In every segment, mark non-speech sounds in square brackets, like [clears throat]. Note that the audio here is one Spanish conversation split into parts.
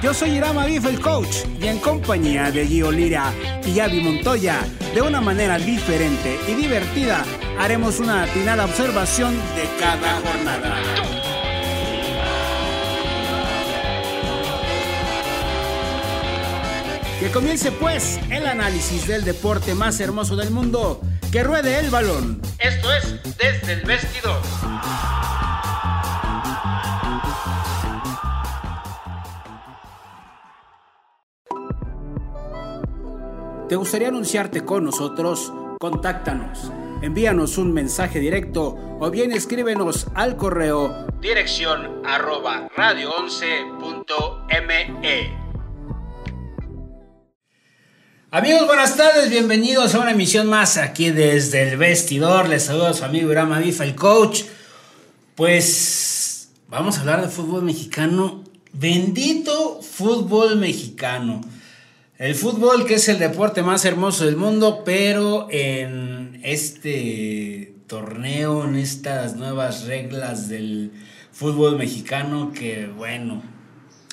Yo soy Irama Bif, el coach, y en compañía de Gio Lira y Avi Montoya, de una manera diferente y divertida, haremos una atinada observación de cada jornada. Que comience pues el análisis del deporte más hermoso del mundo, que ruede el balón. Esto es desde el vestidor. ¿Te gustaría anunciarte con nosotros? Contáctanos. Envíanos un mensaje directo o bien escríbenos al correo dirección arroba radio11.me. Amigos, buenas tardes, bienvenidos a una emisión más aquí desde el vestidor. Les saluda a su amigo Irama Bifa, el coach. Pues vamos a hablar de fútbol mexicano. Bendito fútbol mexicano. El fútbol, que es el deporte más hermoso del mundo, pero en este torneo, en estas nuevas reglas del fútbol mexicano, que bueno,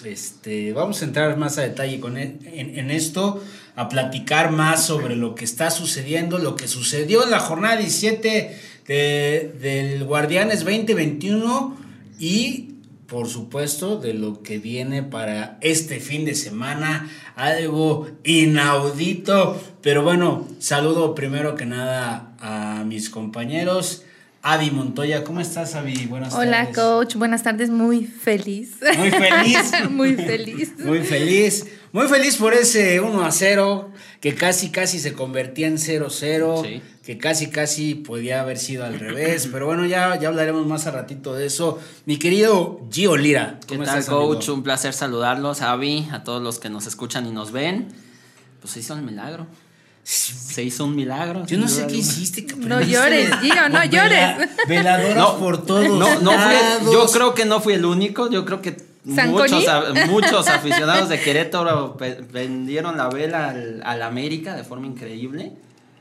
este, vamos a entrar más a detalle con e, en, esto, a platicar más sobre lo que está sucediendo, lo que sucedió en la jornada 17 del Guardianes 2021 y por supuesto, de lo que viene para este fin de semana, algo inaudito. Pero bueno, saludo primero que nada a mis compañeros. Avi Montoya, ¿cómo estás, Avi? Buenas Hola, coach. Buenas tardes. Muy feliz. Muy feliz. [laughs] Muy feliz. Muy feliz. Muy feliz por ese 1 a 0, que casi, casi se convertía en 0-0, que casi, casi podía haber sido al revés. [clears throat] Pero bueno, ya, ya hablaremos más a ratito de eso. Mi querido Gio Lira. ¿Cómo ¿Qué tal, coach? Un placer saludarlos, Avi, a todos los que nos escuchan y nos ven. Pues se hizo un milagro. Se hizo un milagro. Yo no sé qué hiciste. no llores, Gio, no llores. Veladora por todos. No, no yo creo que no fui el único. Yo creo que Muchos, muchos aficionados de Querétaro vendieron la vela al, América de forma increíble.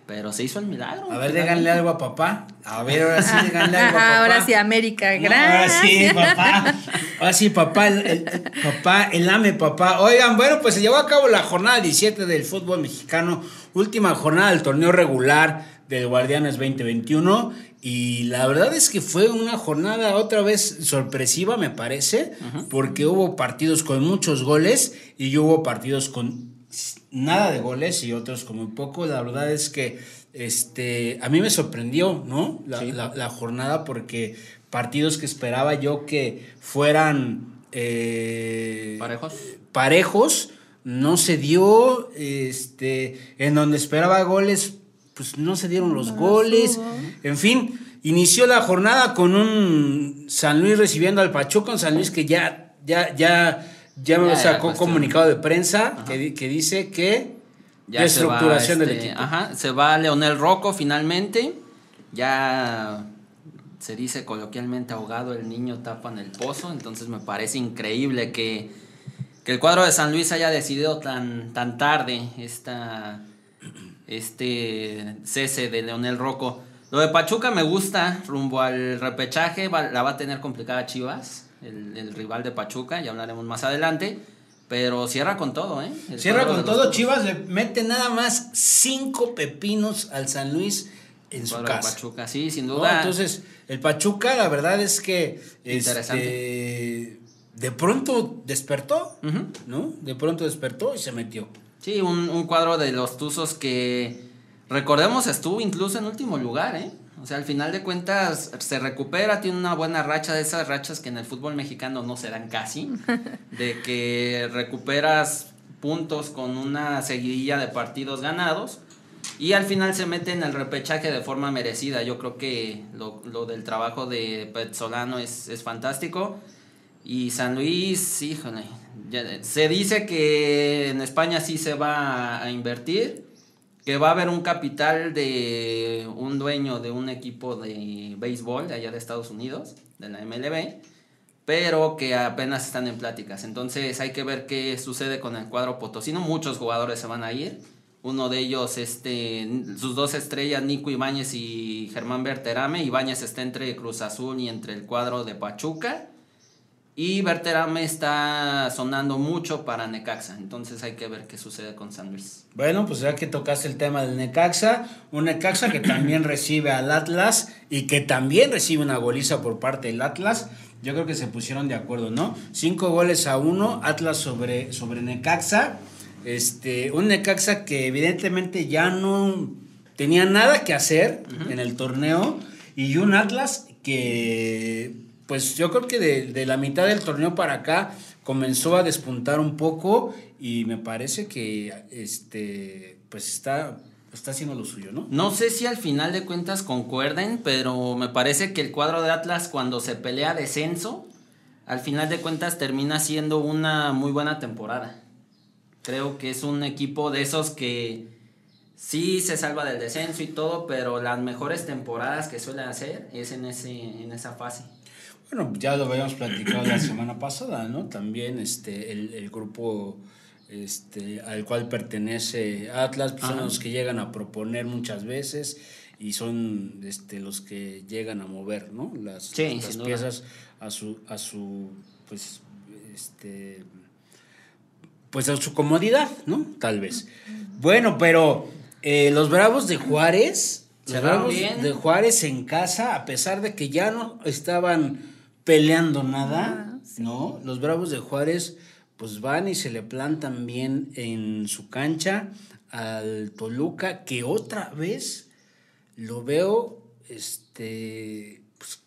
Pero se hizo el milagro. A ver, díganle algo a papá. A ver, ahora sí, díganle algo a papá. Ahora sí, América, gracias. ahora sí, papá. Ahora sí, papá, el, papá, el ame papá. Oigan, bueno, pues se llevó a cabo la jornada 17 del fútbol mexicano. Última jornada del torneo regular del Guardianes 2021. Y la verdad es que fue una jornada otra vez sorpresiva, me parece, porque hubo partidos con muchos goles y hubo partidos con nada de goles y otros con muy poco. La verdad es que este, a mí me sorprendió, ¿no? La, jornada porque partidos que esperaba yo que fueran eh, parejos. Parejos, no se dio, este, en donde esperaba goles pues no se dieron los goles. En fin, inició la jornada con un San Luis recibiendo al Pachuca, un San Luis que ya, ya, ya, ya me sacó comunicado de prensa que, que, dice que ya estructuración del este, equipo. Ajá, se va Leonel Rocco finalmente. Ya se dice coloquialmente ahogado el niño tapa en el pozo. Entonces me parece increíble que, que el cuadro de San Luis haya decidido tan, tan tarde esta este cese de Leonel Rocco. Lo de Pachuca me gusta, rumbo al repechaje, la va a tener complicada Chivas, el, rival de Pachuca, ya hablaremos más adelante. Pero cierra con todo, ¿eh? cierra con todo. Chivas le mete nada más cinco pepinos al San Luis en su casa. Pachuca, sí, sin duda. entonces, el Pachuca, la verdad es que. Este, de pronto despertó, ¿no? De pronto despertó y se metió. Sí, un, cuadro de los Tuzos que, recordemos, estuvo incluso en último lugar, ¿eh? O sea, al final de cuentas se recupera, tiene una buena racha de esas rachas que en el fútbol mexicano no se dan casi, [laughs] de que recuperas puntos con una seguidilla de partidos ganados y al final se mete en el repechaje de forma merecida. Yo creo que lo, lo del trabajo de Petzolano es, es fantástico. Y San Luis, híjole, se dice que en España sí se va a invertir. Que va a haber un capital de un dueño de un equipo de béisbol de allá de Estados Unidos, de la MLB, pero que apenas están en pláticas. Entonces hay que ver qué sucede con el cuadro potosino. Muchos jugadores se van a ir. Uno de ellos, este, sus dos estrellas, Nico Ibáñez y Germán Berterame. Ibáñez está entre Cruz Azul y entre el cuadro de Pachuca. Y Berterame está sonando mucho para Necaxa, entonces hay que ver qué sucede con San Luis. Bueno, pues ya que tocaste el tema del Necaxa, un Necaxa que también [clears throat] recibe al Atlas y que también recibe una goliza por parte del Atlas, yo creo que se pusieron de acuerdo, ¿no? Cinco goles a uno, Atlas sobre, sobre Necaxa, este, un Necaxa que evidentemente ya no tenía nada que hacer en el torneo y un Atlas que pues yo creo que de, la mitad del torneo para acá comenzó a despuntar un poco y me parece que este pues está está haciendo lo suyo, ¿no? No sé si al final de cuentas concuerden, pero me parece que el cuadro de Atlas cuando se pelea descenso, al final de cuentas termina siendo una muy buena temporada. Creo que es un equipo de esos que sí se salva del descenso y todo, pero las mejores temporadas que suele hacer es en, ese, en esa fase. Bueno, ya lo habíamos platicado la semana pasada, ¿no? También este, el, grupo este, al cual pertenece Atlas pues, son los que llegan a proponer muchas veces y son este, los que llegan a mover, ¿no? Las, piezas a su, a su, pues, este, pues a su comodidad, ¿no? Tal vez. Bueno, pero eh, los Bravos de Juárez, los Bravos de Juárez en casa, a pesar de que ya no estaban peleando nada, ¿no? Los Bravos de Juárez pues van y se le plantan bien en su cancha al Toluca, que otra vez lo veo, este, pues,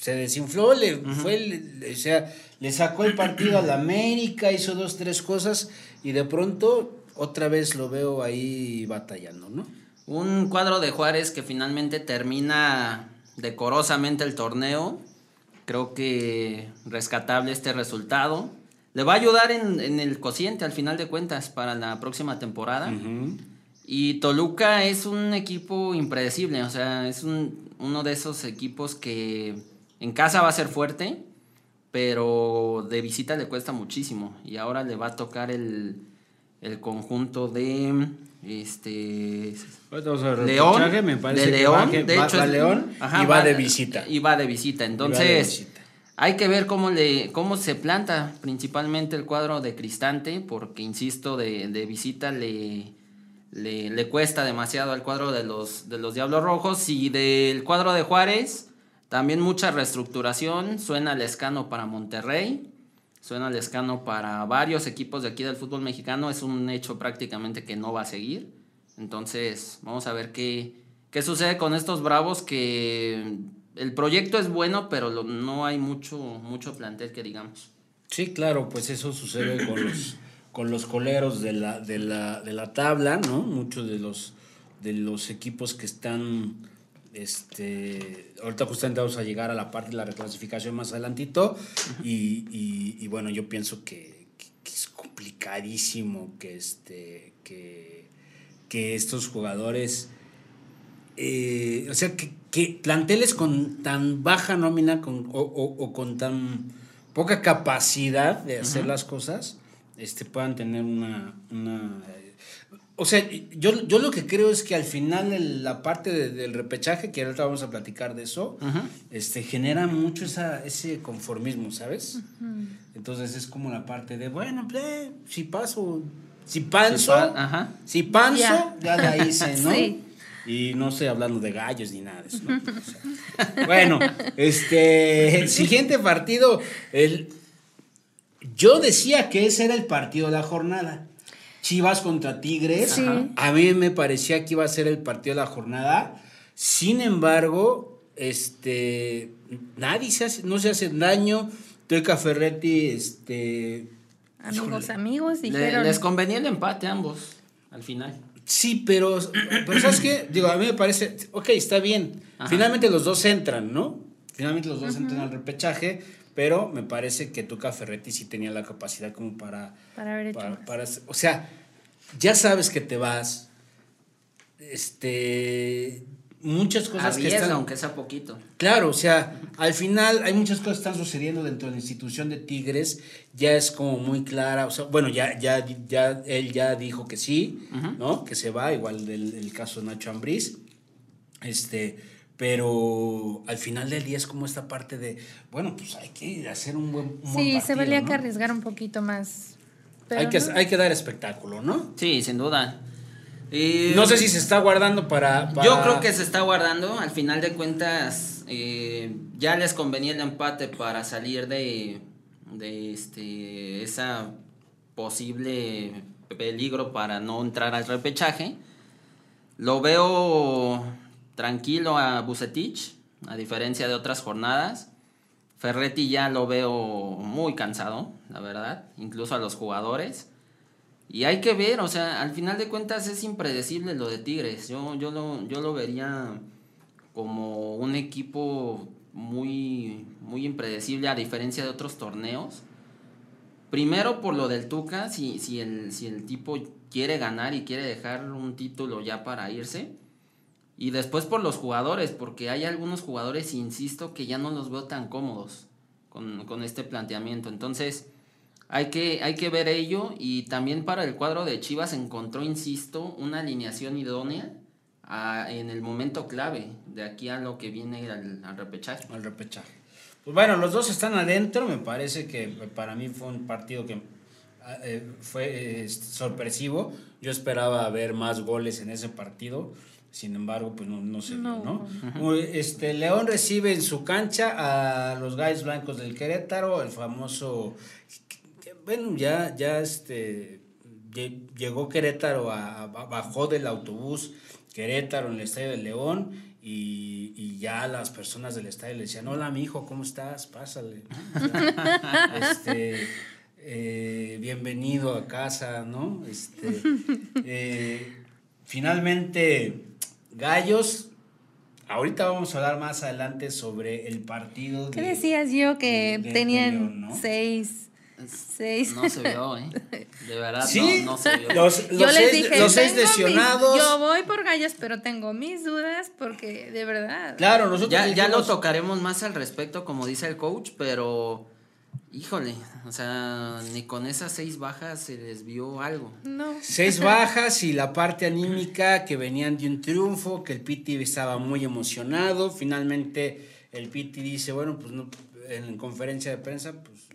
se desinfló, le fue, o sea, le sacó el partido a la América, hizo dos, tres cosas y de pronto otra vez lo veo ahí batallando, ¿no? Un cuadro de Juárez que finalmente termina decorosamente el torneo. Creo que rescatable este resultado. Le va a ayudar en, el cociente al final de cuentas para la próxima temporada. Y Toluca es un equipo impredecible, o sea, es uno de esos equipos que en casa va a ser fuerte, pero de visita le cuesta muchísimo. Y ahora le va a tocar el, el conjunto de este León, me parece de León, de hecho, León y va, de visita. Y va de visita. Entonces, hay que ver cómo le cómo se planta principalmente el cuadro de Cristante, porque insisto, de, de visita le, le, le, cuesta demasiado al cuadro de los, de los Diablos Rojos. Y del cuadro de Juárez, también mucha reestructuración. Suena el escano para Monterrey suena lescano para varios equipos de aquí del fútbol mexicano. Es un hecho prácticamente que no va a seguir. Entonces, vamos a ver qué, qué sucede con estos Bravos que el proyecto es bueno, pero no hay mucho, mucho plantel que digamos. Sí, claro, pues eso sucede con los, [clears throat] con los coleros de la, de la, de la tabla, ¿no? Muchos de los, de los equipos que están este, ahorita justamente vamos a llegar a la parte de la reclasificación más adelantito y, bueno, yo pienso que, es complicadísimo que, este, que, que estos jugadores, eh, o sea, que, planteles con tan baja nómina con, o, con tan poca capacidad de hacer las cosas, este, puedan tener una o sea, yo, yo lo que creo es que al final la parte del repechaje, que ahorita vamos a platicar de eso, este, genera mucho esa, ese conformismo, ¿sabes? Entonces es como la parte de, bueno, pues, si paso, si panzo, si, panzo, ya. la hice, ¿no? [laughs] Y no estoy hablando de gallos ni nada de eso. bueno, este, el siguiente partido, el, yo decía que ese era el partido de la jornada. Chivas contra Tigres. A mí me parecía que iba a ser el partido de la jornada. Sin embargo, este nadie se hace, no se hace daño. Tueca Ferretti, este. Amigos, amigos, dijeron. les convenía el empate a ambos, al final. Sí, pero, pero ¿sabes qué? Digo, a mí me parece, ok, está bien. Finalmente los dos entran, ¿no? Finalmente los dos entran al repechaje, pero me parece que Tuca Ferretti sí tenía la capacidad como para... Para haber hecho O sea, ya sabes que te vas. Este, muchas cosas que están aunque sea poquito. Claro, o sea, al final hay muchas cosas que están sucediendo dentro de la institución de Tigres, ya es como muy clara, o sea, bueno, ya ya ya él ya dijo que sí, ¿no? Que se va, igual del el caso de Nacho Ambriz. Este, pero al final del día es como esta parte de, bueno, pues hay que hacer un buen un Sí, se valía que arriesgar un poquito más. hay, que, hay que dar espectáculo, ¿no? Sí, sin duda no sé si se está guardando para, Yo creo que se está guardando. Al final de cuentas, eh, ya les convenía el empate para salir de, de este, esa posible peligro para no entrar al repechaje. Lo veo tranquilo a Bucetich, a diferencia de otras jornadas. Ferretti ya lo veo muy cansado, la verdad, incluso a los jugadores. Y hay que ver, o sea, al final de cuentas es impredecible lo de Tigres. Yo, yo, lo, yo lo vería como un equipo muy, muy impredecible a diferencia de otros torneos. Primero por lo del Tuca, si, si, el, si el tipo quiere ganar y quiere dejar un título ya para irse. Y después por los jugadores, porque hay algunos jugadores, insisto, que ya no los veo tan cómodos con, con este planteamiento. Entonces, hay que, hay que ver ello y también para el cuadro de Chivas encontró, insisto, una alineación idónea en el momento clave de aquí a lo que viene al, al repechaje. Al repechaje. Pues bueno, los dos están adentro, me parece que para mí fue un partido que eh, fue sorpresivo. Yo esperaba ver más goles en ese partido. Sin embargo, pues no, no se ¿no? Este, León recibe en su cancha a los Gallos Blancos del Querétaro, el famoso bueno, ya, ya este, llegó Querétaro, a, bajó del autobús Querétaro en el Estadio de León y, y, ya las personas del estadio le decían, hola mi hijo, ¿cómo estás? Pásale. [laughs] este, eh, bienvenido a casa, ¿no? Este, eh, finalmente, Gallos, ahorita vamos a hablar más adelante sobre el partido. ¿Qué decías yo que tenían seis Seis. No se vio, ¿eh? [laughs] De verdad, no, no, se vio. Los, yo les seis, dije, los seis lesionados. yo voy por gallos, pero tengo mis dudas porque de verdad. Claro, nosotros. Ya, ya lo tocaremos más al respecto, como dice el coach, pero. Híjole, o sea, ni con esas seis bajas se les vio algo. No. Seis [laughs] bajas y la parte anímica que venían de un triunfo, que el Piti estaba muy emocionado. Finalmente el Piti dice, bueno, pues no, en conferencia de prensa, pues,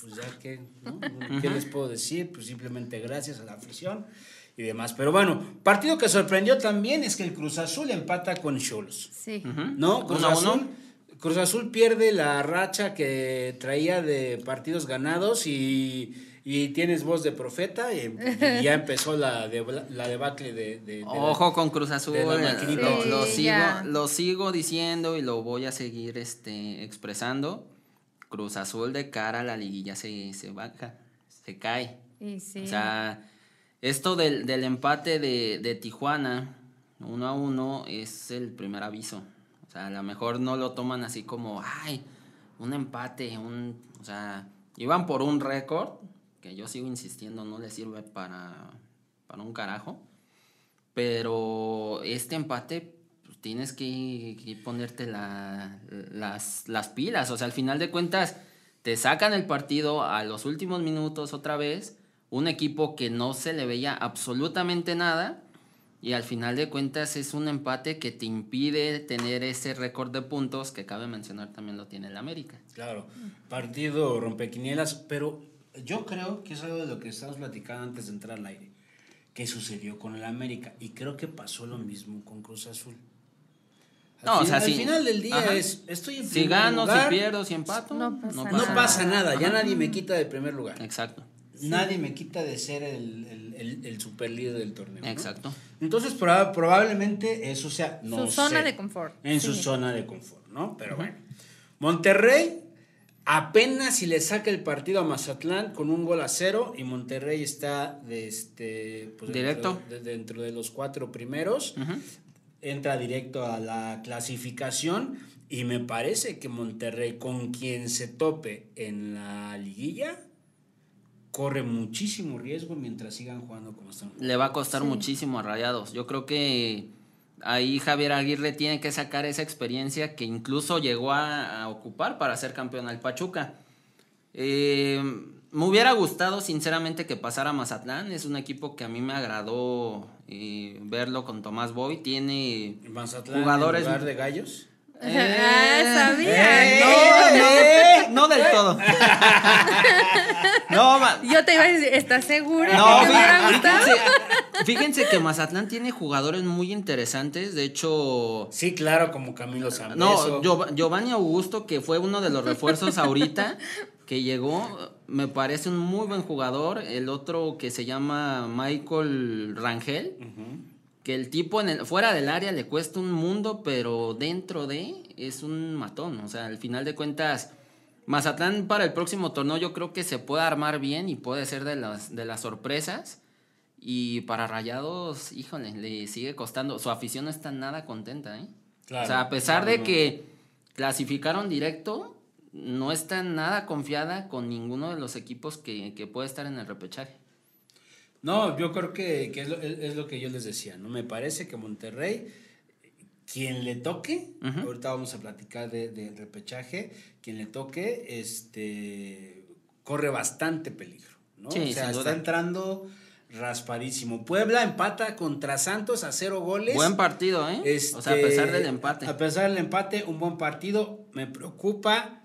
pues ya que, ¿no? [laughs] ¿qué les puedo decir? Pues simplemente gracias a la afición y demás. Pero bueno, partido que sorprendió también es que el Cruz Azul empata con Cholos. Sí. ¿No? Cruz Azul, Cruz Azul pierde la racha que traía de partidos ganados y y tienes voz de profeta y, ya empezó la, de, la debacle de, ojo con Cruz Azul lo, sigo lo sigo diciendo y lo voy a seguir este expresando. Cruz Azul de cara a la liguilla se, se baja se cae. O sea esto del, del empate de, de Tijuana uno a uno es el primer aviso. O sea a lo mejor no lo toman así como ay un empate un o sea iban por un récord que yo sigo insistiendo no le sirve para, para un carajo. Pero este empate pues, tienes que, ponerte las, las pilas. O sea, al final de cuentas, te sacan el partido a los últimos minutos otra vez. Un equipo que no se le veía absolutamente nada. Y al final de cuentas es un empate que te impide tener ese récord de puntos que cabe mencionar también lo tiene el América. Claro, partido rompequinielas, pero yo creo que es algo de lo que estábamos platicando antes de entrar al aire, que sucedió con el América, y creo que pasó lo mismo con Cruz Azul. Al no, o sea, al final del día es, estoy en Si gano, si pierdo, si empato, no pasa, no pasa nada, ya nadie me quita del primer lugar. Exacto. Nadie me quita de ser el, el, el, super líder del torneo. Exacto. Entonces, probablemente eso sea. su zona de confort. En su zona de confort, ¿no? Pero bueno. Monterrey Apenas si le saca el partido a Mazatlán con un gol a cero y Monterrey está de este, pues, directo dentro de, los cuatro primeros. Entra directo a la clasificación y me parece que Monterrey con quien se tope en la liguilla corre muchísimo riesgo mientras sigan jugando como están. Le va a costar muchísimo a Rayados. Yo creo que ahí Javier Aguirre tiene que sacar esa experiencia que incluso llegó a, ocupar para ser campeón al Pachuca. Eh, me hubiera gustado sinceramente que pasara Mazatlán, es un equipo que a mí me agradó eh, verlo con Tomás Boy, tiene Mazatlán jugadores... En de gallos? Eh, [laughs] ah, sabía. Eh, no, no, del todo. [laughs] no, Yo te iba a decir, ¿estás seguro? No, fíjense, fíjense, que Mazatlán tiene jugadores muy interesantes. De hecho. Sí, claro, como Camilo Zambeso. No, Giovanni Augusto, que fue uno de los refuerzos ahorita, [laughs] que llegó, me parece un muy buen jugador. El otro que se llama Michael Rangel que el tipo en el, fuera del área le cuesta un mundo, pero dentro de es un matón. O sea, al final de cuentas, Mazatlán para el próximo torneo yo creo que se puede armar bien y puede ser de las, de las sorpresas. Y para Rayados, híjole, le sigue costando. Su afición no está nada contenta, ¿eh? o sea, a pesar de que clasificaron directo, no está nada confiada con ninguno de los equipos que, que puede estar en el repechaje. No, yo creo que, es, lo, que yo les decía, ¿no? Me parece que Monterrey, quien le toque, ahorita vamos a platicar de, repechaje, quien le toque, este, corre bastante peligro, ¿no? o sea, está entrando raspadísimo. Puebla empata contra Santos a cero goles. Buen partido, ¿eh? o sea, a pesar del este, empate. A pesar del empate, un buen partido. Me preocupa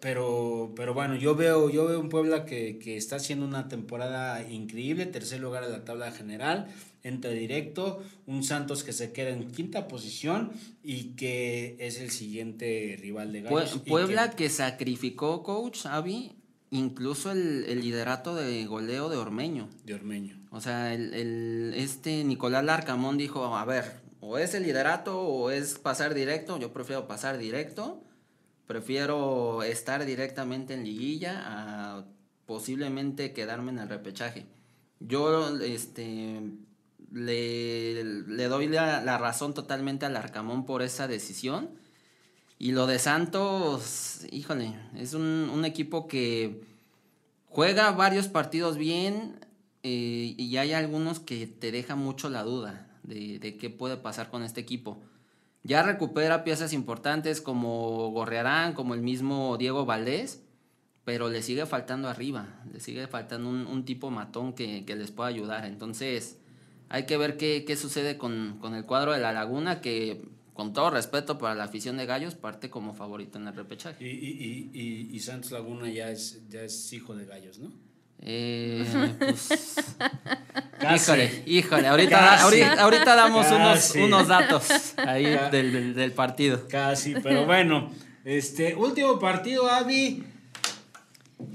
pero, pero bueno, yo veo, yo veo un Puebla que, está haciendo una temporada increíble, tercer lugar en la tabla general, entra directo, un Santos que se queda en quinta posición y que es el siguiente rival de Gallos. Puebla que... sacrificó, coach, Avi, incluso el, liderato de goleo de Ormeño. De Ormeño. O sea, el, este Nicolás Larcamón dijo, a ver, o es el liderato o es pasar directo, yo prefiero pasar directo Prefiero estar directamente en liguilla a posiblemente quedarme en el repechaje. Yo este, le, doy la, razón totalmente al Arcamón por esa decisión. Y lo de Santos, híjole, es un, equipo que juega varios partidos bien eh, y hay algunos que te dejan mucho la duda de, de qué puede pasar con este equipo. Ya recupera piezas importantes como Gorrearán, como el mismo Diego Valdés, pero le sigue faltando arriba, le sigue faltando un, tipo matón que, les pueda ayudar. Entonces, hay que ver qué, sucede con, el cuadro de la Laguna, que con todo respeto para la afición de Gallos, parte como favorito en el repechaje. Y, y, y Santos Laguna ya es, ya es hijo de Gallos, ¿no? Eh, [laughs] pues, híjole, híjole, ahorita, ahorita, damos unos, unos datos ahí del, del, partido. Casi, pero bueno, este último partido, Avi.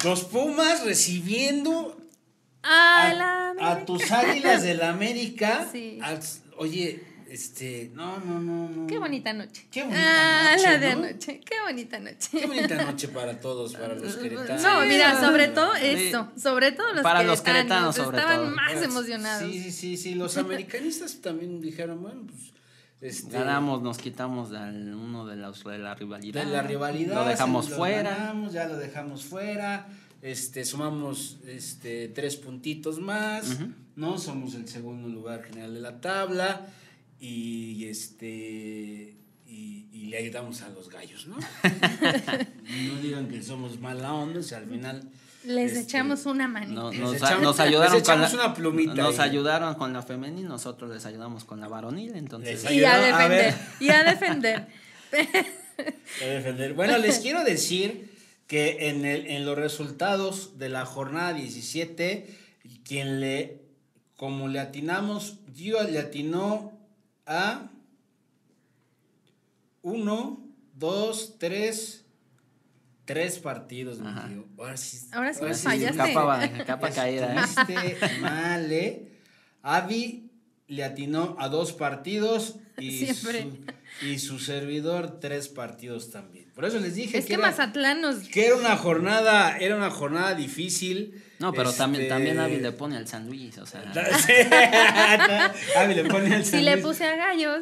Los Pumas recibiendo a, a, tus águilas del América. oye, este, no, no, no, no. Qué bonita noche. Qué bonita ah, la de anoche. Qué bonita noche. Qué bonita noche para todos, para los queretanos. No, mira, sobre todo eso, sobre todo los para los queretanos, sobre estaban más emocionados. Sí, sí, sí, los americanistas también dijeron, bueno, pues este, ganamos, nos quitamos de uno de, los, de la rivalidad. De la rivalidad. Lo dejamos fuera. Ganamos, ya lo dejamos fuera. Este, sumamos este, tres puntitos más, ¿no? Somos el segundo lugar general de la tabla y este y, le ayudamos a los gallos, ¿no? [laughs] no digan que somos mala onda, o sea, al final les este, echamos una manita. nos, ayudaron con la, una plumita nos ayudaron con la femenil, nosotros les ayudamos con la varonil, entonces. Y a defender, y a defender. a defender. Bueno, les quiero decir que en, el, en los resultados de la jornada 17, quien le, como le atinamos, yo le atinó a uno, dos, tres, tres partidos, mi tío. Ahora sí, ahora sí fallaste. Capa, capa caída, ¿eh? Este [laughs] mal, Avi le atinó a dos partidos y, [laughs] su, y su servidor tres partidos también. Por eso les dije es que, Mazatlán nos... que era una jornada, era una jornada difícil. No, pero también, este, también Avi le pone al San Luis, o sea. [laughs] [laughs] Avi le pone al San Si le puse a gallos.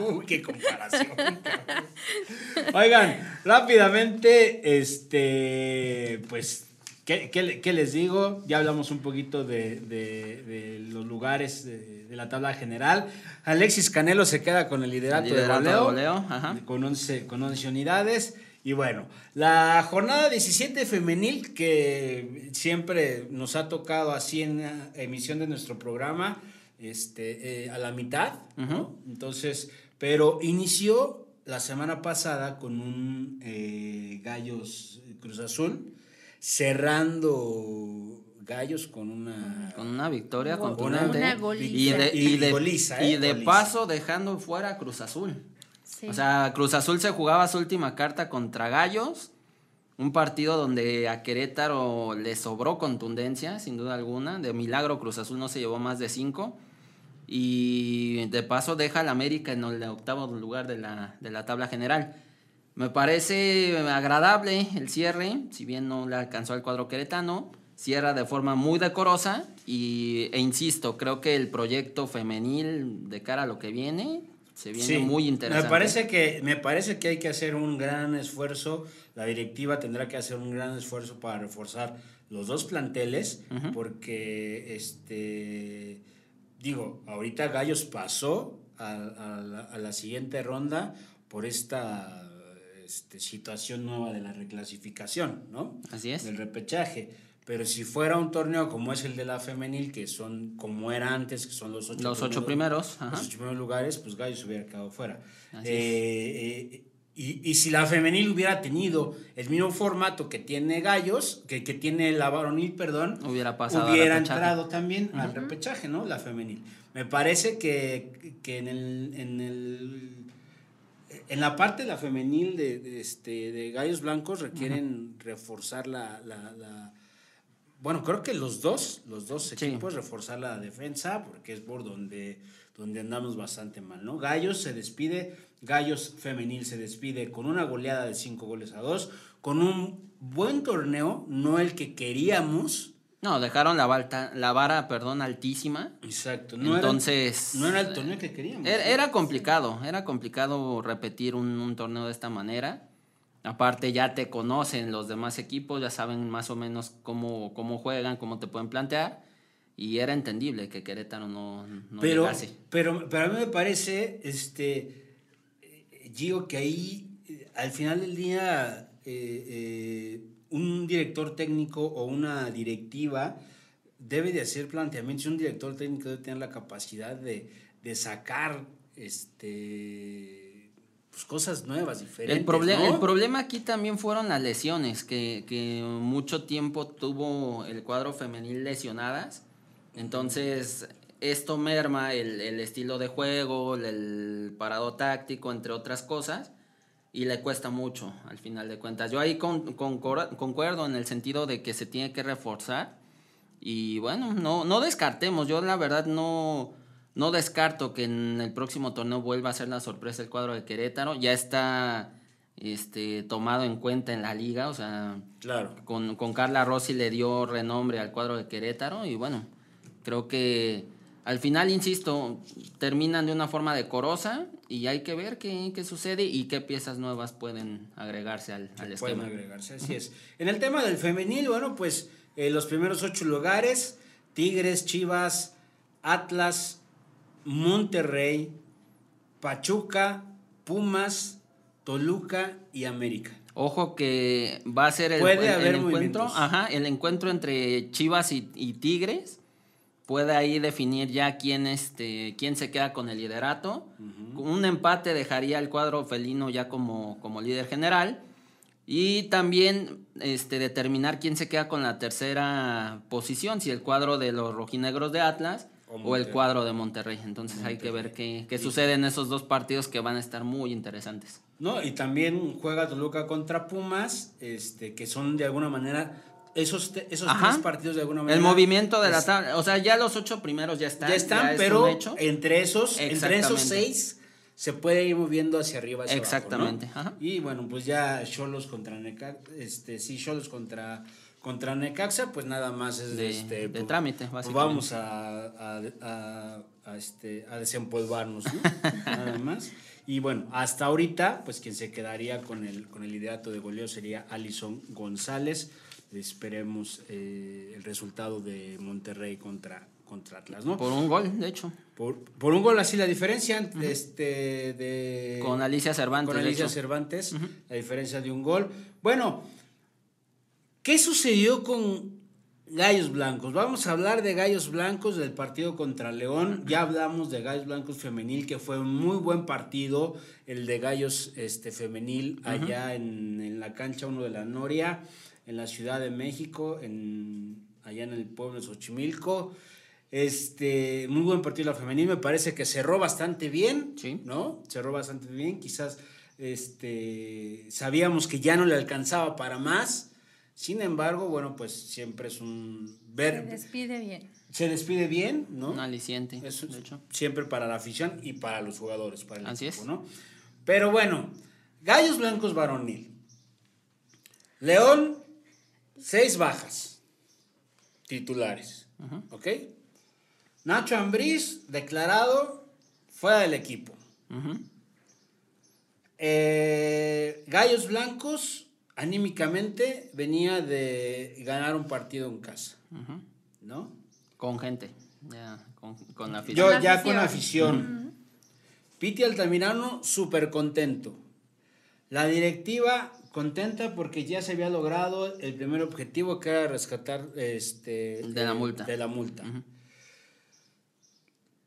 Uy, qué comparación. Oigan, rápidamente, este, pues ¿Qué, les digo? Ya hablamos un poquito de, los lugares de, la tabla general. Alexis Canelo se queda con el liderato, de goleo, Con, 11, con 11 unidades. Y bueno, la jornada 17 femenil que siempre nos ha tocado así en la emisión de nuestro programa, este, eh, a la mitad, Entonces, pero inició la semana pasada con un eh, Gallos Cruz Azul cerrando Gallos con una con una victoria contundente y de, y de, y de ¿eh? paso dejando fuera Cruz Azul. O sea, Cruz Azul se jugaba su última carta contra Gallos, un partido donde a Querétaro le sobró contundencia, sin duda alguna. De milagro Cruz Azul no se llevó más de cinco. Y de paso deja al América en el octavo lugar de la, de la tabla general. Me parece agradable el cierre, si bien no le alcanzó al cuadro queretano, cierra de forma muy decorosa y, e insisto, creo que el proyecto femenil de cara a lo que viene se viene muy interesante. Me parece, que, me parece que hay que hacer un gran esfuerzo, la directiva tendrá que hacer un gran esfuerzo para reforzar los dos planteles, porque, este, digo, ahorita Gallos pasó a, a la siguiente ronda por esta este, situación nueva de la reclasificación, ¿no? Así es. Del repechaje. Pero si fuera un torneo como es el de la femenil, que son como era antes, que son los ocho, los ocho primeros, los ocho primeros lugares, pues Gallos hubiera quedado fuera. Eh, eh, y, si la femenil hubiera tenido el mismo formato que tiene Gallos, que, que tiene la varonil, perdón, hubiera pasado hubiera entrado también al repechaje, ¿no? La femenil. Me parece que, que en el, en el en la parte de la femenil de, este, de Gallos Blancos requieren reforzar la, la, Bueno, creo que los dos, los dos equipos, reforzar la defensa, porque es por donde, donde andamos bastante mal, ¿no? Gallos se despide, Gallos femenil se despide con una goleada de cinco goles a dos, con un buen torneo, no el que queríamos, no, dejaron la, la vara, perdón, altísima. Exacto. No Entonces. Era, no era el torneo que queríamos. Era, complicado, era complicado repetir un, torneo de esta manera. Aparte, ya te conocen los demás equipos, ya saben más o menos cómo, cómo juegan, cómo te pueden plantear. Y era entendible que Querétaro no, no pero, llegase. Pero, pero a mí me parece, este, Gio, que ahí, al final del día, eh, eh, un director técnico o una directiva debe de hacer planteamientos. Un director técnico debe tener la capacidad de, sacar este pues, cosas nuevas, diferentes. El, problema el problema aquí también fueron las lesiones, que, mucho tiempo tuvo el cuadro femenil lesionadas. Entonces, esto merma el, el estilo de juego, el parado táctico, entre otras cosas y le cuesta mucho al final de cuentas. Yo ahí con, concuerdo en el sentido de que se tiene que reforzar y bueno, no, no descartemos, yo la verdad no, no descarto que en el próximo torneo vuelva a ser la sorpresa el cuadro de Querétaro, ya está este, tomado en cuenta en la liga, o sea, claro. con, con Carla Rossi le dio renombre al cuadro de Querétaro y bueno, creo que al final, insisto, terminan de una forma decorosa y hay que ver qué, sucede y qué piezas nuevas pueden agregarse al, al esquema. Pueden agregarse, así es. En el tema del femenil, bueno, pues eh, los primeros ocho lugares, Tigres, Chivas, Atlas, Monterrey, Pachuca, Pumas, Toluca y América. Ojo que va a ser el, encuentro, ajá, el encuentro entre Chivas y Tigres puede ahí definir ya quién, este, quién se queda con el liderato. Un empate dejaría al cuadro felino ya como, como líder general. Y también este, determinar quién se queda con la tercera posición, si el cuadro de los rojinegros de Atlas o, el cuadro de Monterrey. Entonces hay que ver qué, qué sucede en esos dos partidos que van a estar muy interesantes. No, y también juega Toluca contra Pumas, este, que son de alguna manera esos, esos tres partidos de alguna manera. El movimiento de la tabla. O sea, ya los ocho primeros ya están. Ya están, pero entre esos, entre esos seis se puede ir moviendo hacia arriba. Hacia Exactamente. Y bueno, pues ya Cholos contra Necaxa, este, sí, Cholos contra, contra Necaxa, pues nada más es de, este, pues, trámite, pues vamos a, a, a, este, a desempolvarnos, [laughs] nada más. Y bueno, hasta ahorita, pues quien se quedaría con el, con el liderato de goleo sería Alison González. Esperemos eh, el resultado de Monterrey contra, contra Atlas, ¿no? Por un gol, de hecho. Por, un gol, así la diferencia este, de... Con Alicia Cervantes. Con Alicia Cervantes, la diferencia de un gol. Bueno, ¿qué sucedió con Gallos Blancos. Vamos a hablar de Gallos Blancos del partido contra León. Ya hablamos de Gallos Blancos femenil, que fue un muy buen partido, el de Gallos este, femenil allá en, la cancha 1 de la Noria, en la Ciudad de México, en, allá en el pueblo de Xochimilco. Este, muy buen partido la femenil, me parece que cerró bastante bien, sí. ¿no? Cerró bastante bien, quizás este, sabíamos que ya no le alcanzaba para más sin embargo, bueno, pues siempre es un ver. Se despide bien. Se despide bien, ¿no? Un aliciente. de hecho. Siempre para la afición y para los jugadores, para el Así es. ¿no? Pero bueno, Gallos Blancos Varonil. León, seis bajas titulares. ¿Ok? Nacho Ambriz, declarado fuera del equipo. Eh, Gallos Blancos, anímicamente venía de ganar un partido en casa, ¿no? Con gente, ya, con, la afición. Yo ya con afición. Piti Altamirano súper contento. La directiva contenta porque ya se había logrado el primer objetivo que era rescatar este, de la multa. De la multa.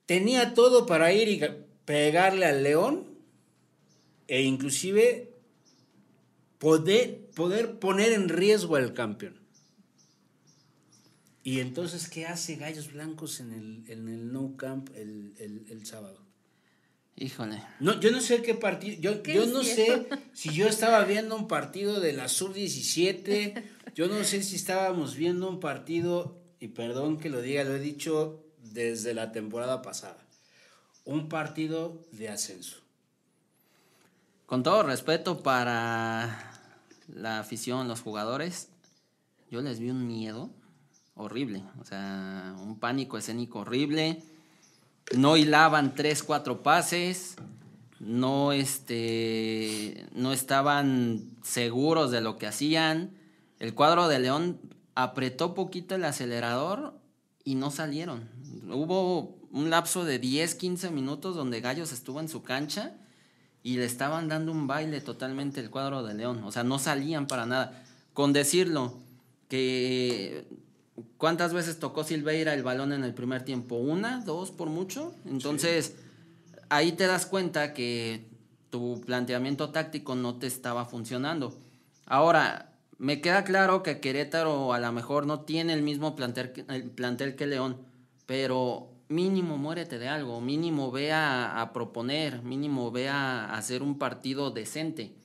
Tenía todo para ir y pegarle al León e inclusive poder, poder poner en riesgo al campeón. Y entonces, ¿qué hace Gallos Blancos en el, en el No Camp el, el, sábado? Híjole. No, yo no sé qué partido. Yo, yo no sé [laughs] si yo estaba viendo un partido de la Sub-17. Yo no sé si estábamos viendo un partido, y perdón que lo diga, lo he dicho desde la temporada pasada. Un partido de ascenso. Con todo respeto para la afición, los jugadores, yo les vi un miedo horrible, o sea, un pánico escénico horrible. No hilaban tres, cuatro pases, no, este, no estaban seguros de lo que hacían. El cuadro de León apretó poquito el acelerador y no salieron. Hubo un lapso de 10, 15 minutos donde Gallos estuvo en su cancha y le estaban dando un baile totalmente el cuadro de León. O sea, no salían para nada. Con decirlo, que ¿cuántas veces tocó Silveira el balón en el primer tiempo? ¿Una? ¿Dos por mucho? Entonces, ahí te das cuenta que tu planteamiento táctico no te estaba funcionando. Ahora, me queda claro que Querétaro a lo mejor no tiene el mismo plantel, el plantel que León, pero mínimo muérete de algo, mínimo ve a, proponer, mínimo ve a, hacer un partido decente.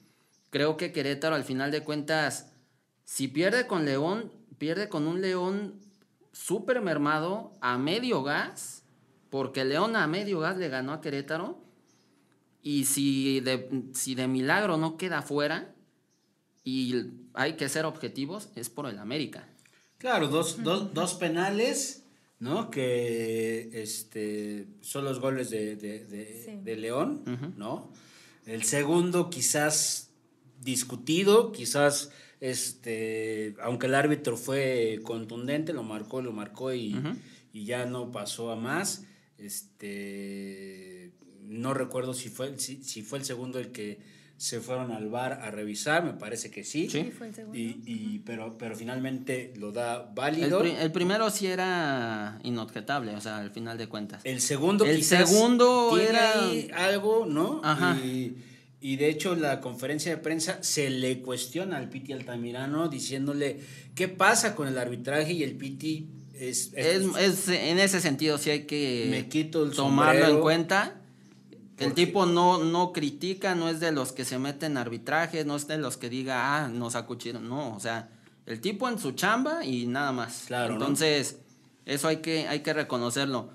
Creo que Querétaro al final de cuentas, si pierde con León, pierde con un León súper mermado a medio gas, porque León a medio gas le ganó a Querétaro. Y si de, si de milagro no queda fuera, y hay que ser objetivos, es por el América. Claro, dos, dos, dos penales ¿no? Que este, son los goles de, León, ¿no? El segundo quizás discutido, quizás, este, aunque el árbitro fue contundente, lo marcó, lo marcó y, y ya no pasó a más. Este, no recuerdo si fue, si, si fue el segundo el que se fueron al bar a revisar, me parece que sí. Sí, fue el segundo. Y, pero, pero finalmente lo da válido. El, primero sí era inobjetable, o sea, al final de cuentas. El segundo el segundo era algo, ¿no? Ajá. Y, de hecho la conferencia de prensa se le cuestiona al Piti Altamirano diciéndole qué pasa con el arbitraje y el Piti es, es, en ese sentido sí hay que me quito tomarlo en cuenta el tipo no, no critica, no es de los que se meten en arbitraje, no es de los que diga, ah, nos acuchieron. No, o sea, el tipo en su chamba y nada más. Claro. Entonces, eso hay que, hay que reconocerlo.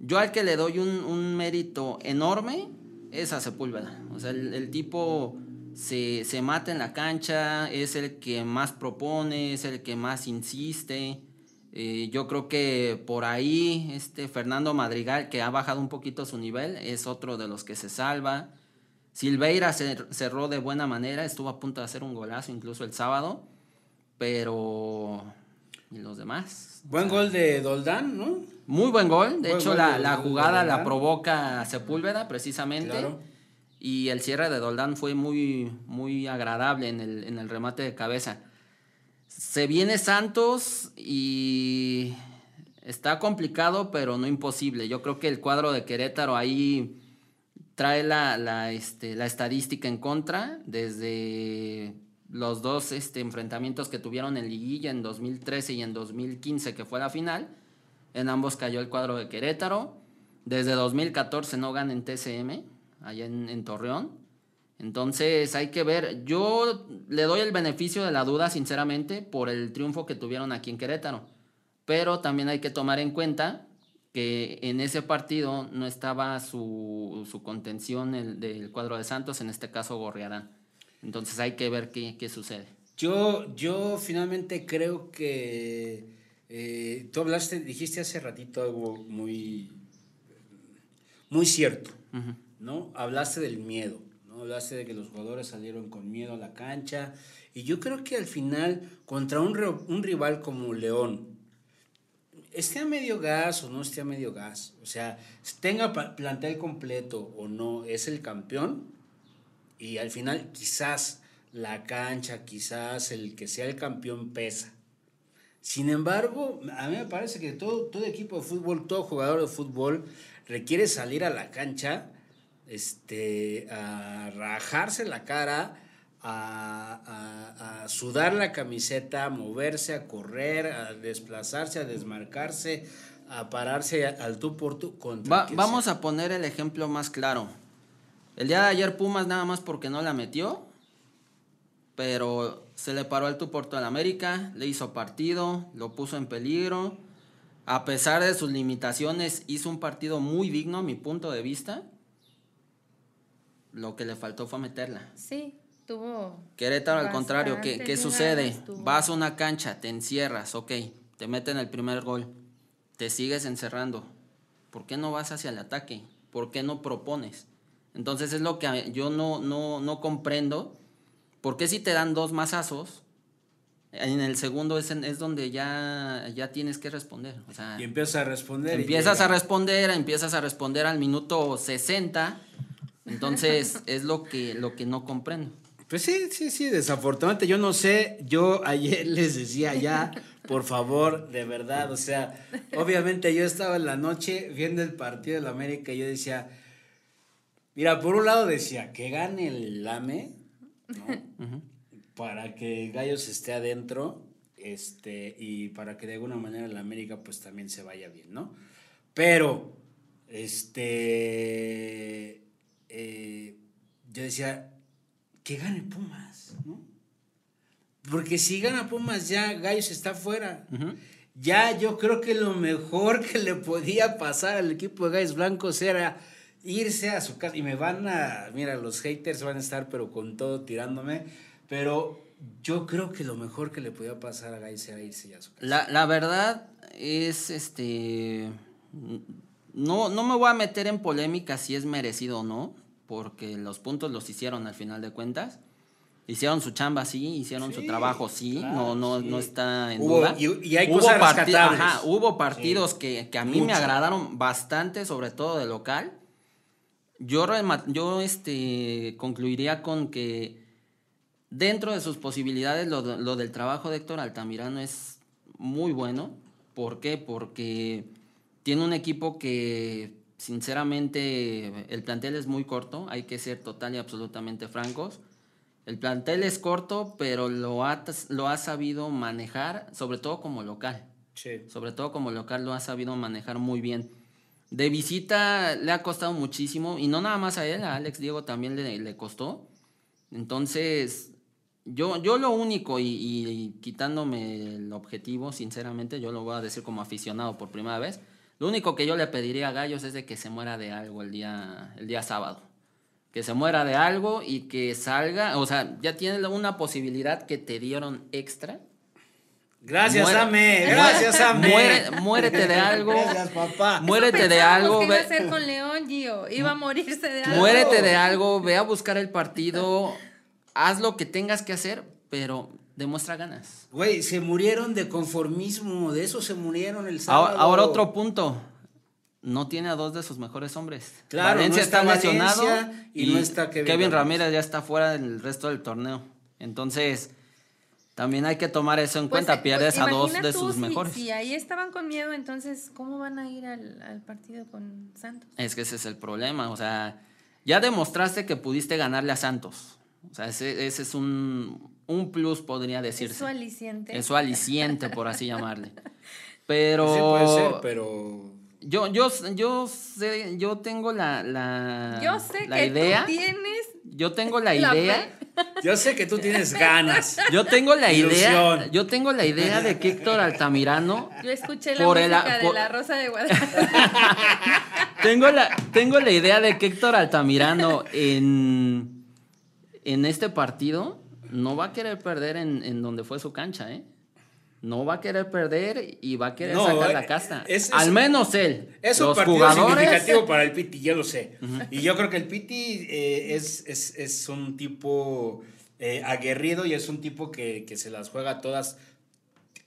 Yo al que le doy un, mérito enorme es a Sepúlveda. O sea, el, tipo se, se, mata en la cancha, es el que más propone, es el que más insiste. Eh, yo creo que por ahí este Fernando Madrigal, que ha bajado un poquito su nivel, es otro de los que se salva. Silveira cerró de buena manera, estuvo a punto de hacer un golazo incluso el sábado, pero... ¿Y los demás? Buen gol de Doldán, ¿no? Muy buen gol, de hecho la, jugada la provoca Sepúlveda precisamente. Y el cierre de Doldán fue muy, muy agradable en el, en el remate de cabeza. Se viene Santos y está complicado, pero no imposible. Yo creo que el cuadro de Querétaro ahí trae la, la, este, la estadística en contra desde los dos este, enfrentamientos que tuvieron en liguilla en 2013 y en 2015, que fue la final. En ambos cayó el cuadro de Querétaro. Desde 2014 no ganan en TCM, allá en, Torreón. Entonces hay que ver, yo le doy el beneficio de la duda, sinceramente, por el triunfo que tuvieron aquí en Querétaro. Pero también hay que tomar en cuenta que en ese partido no estaba su, su contención el, del cuadro de Santos, en este caso Gorriarán. Entonces hay que ver qué, qué sucede. Yo, yo finalmente creo que eh, tú hablaste, dijiste hace ratito algo muy, muy cierto, ¿no? Hablaste del miedo. Hablaste de que los jugadores salieron con miedo a la cancha. Y yo creo que al final, contra un, un rival como León, esté a medio gas o no esté a medio gas, o sea, tenga plantel completo o no, es el campeón. Y al final, quizás la cancha, quizás el que sea el campeón pesa. Sin embargo, a mí me parece que todo, todo equipo de fútbol, todo jugador de fútbol requiere salir a la cancha este, a rajarse la cara, a, sudar la camiseta, a moverse, a correr, a desplazarse, a desmarcarse, a pararse al tú por tú. Contra vamos a poner el ejemplo más claro. El día de ayer Pumas nada más porque no la metió, pero se le paró por tú al América, le hizo partido, lo puso en peligro. A pesar de sus limitaciones, hizo un partido muy digno a mi punto de vista lo que le faltó fue meterla. Sí, tuvo. Querétaro, al contrario, ¿qué, ¿qué sucede? Vas a una cancha, te encierras, ok, te meten el primer gol, te sigues encerrando. ¿Por qué no vas hacia el ataque? ¿Por qué no propones? Entonces es lo que yo no, no, no comprendo. ¿Por qué si te dan dos mazazos, en el segundo es, es donde ya, ya tienes que responder? y empiezas a responder. Empiezas a responder, empiezas a responder al minuto 60 entonces, [laughs] es lo que, lo que no comprendo. Pues sí, sí, sí, desafortunadamente yo no sé, yo ayer [laughs] les decía ya, por favor, de verdad, o sea, obviamente yo estaba en la noche viendo el partido de la América y yo decía, mira, por un lado decía, que gane el Lame, ¿no? Para que Gallos esté adentro, este, y para que de alguna manera la América pues también se vaya bien, ¿no? Pero, este eh, yo decía, que gane Pumas, ¿no? Porque si gana Pumas ya Gallos está fuera. Ya yo creo que lo mejor que le podía pasar al equipo de Gallos Blancos era irse a su casa. Y me van a, mira, los haters van a estar pero con todo tirándome. Pero yo creo que lo mejor que le podía pasar a Gallos era irse a su casa. La, la verdad es, este, no, no me voy a meter en polémica si es merecido o no, porque los puntos los hicieron al final de cuentas. Hicieron su chamba, sí, hicieron su trabajo, sí, no, no, no está en duda. Y, hay hubo cosas ajá, hubo partidos que, a mí me agradaron bastante, sobre todo de local. Yo, yo este, concluiría con que dentro de sus posibilidades lo, lo del trabajo de Héctor Altamirano es muy bueno. ¿Por qué? Porque tiene un equipo que sinceramente el plantel es muy corto, hay que ser total y absolutamente francos. El plantel es corto, pero lo ha, lo ha sabido manejar, sobre todo como local. Sobre todo como local lo ha sabido manejar muy bien. De visita le ha costado muchísimo, y no nada más a él, a Alex Diego también le, le costó. Entonces, yo, yo lo único, y quitándome el objetivo, sinceramente, yo lo voy a decir como aficionado por primera vez, lo único que yo le pediría a Gallos es de que se muera de algo el día, el día sábado. Que se muera de algo y que salga, o sea, ya tiene una posibilidad que te dieron extra Gracias, Ame. Gracias, Ame. muérete de algo. Gracias, papá. Muérete de algo. ¿Qué iba a hacer con León, Gio? Iba a morirse de algo. Muérete de algo, ve a buscar el partido, haz lo que tengas que hacer, pero demuestra ganas. Güey, se murieron de conformismo, de eso se murieron el sábado. Ahora, otro punto. No tiene a dos de sus mejores hombres. Claro, Valencia está, lesionado y, no está Kevin, Kevin Ramírez ya está fuera del resto del torneo. Entonces, también hay que tomar eso en pues, cuenta, pierdes a dos de sus mejores. Si ahí estaban con miedo, entonces, ¿cómo van a ir al, partido con Santos? Es que ese es el problema, o sea, ya demostraste que pudiste ganarle a Santos. O sea, ese, es un, un, plus, podría decirse. Es su aliciente. Es su aliciente, por así llamarle. [laughs] Pero... Sí puede ser, pero... Yo, yo, yo sé, yo tengo la, la, yo sé la que idea. Tú tienes yo tengo la [laughs] idea. Yo sé que tú tienes ganas. [laughs] Yo tengo la idea. Yo tengo la idea de que Héctor Altamirano. Yo escuché la música de la Rosa de Guadalupe. [laughs] tengo la, tengo la idea de que Héctor Altamirano en, en este partido no va a querer perder en, en donde fue su cancha, ¿eh? No va a querer perder y va a querer sacar la eh, casta. Al menos él. Es un partido significativo para el Piti, ya lo sé. Y yo creo que el Piti eh, es, es, un tipo eh, aguerrido y es un tipo que, que, se las juega todas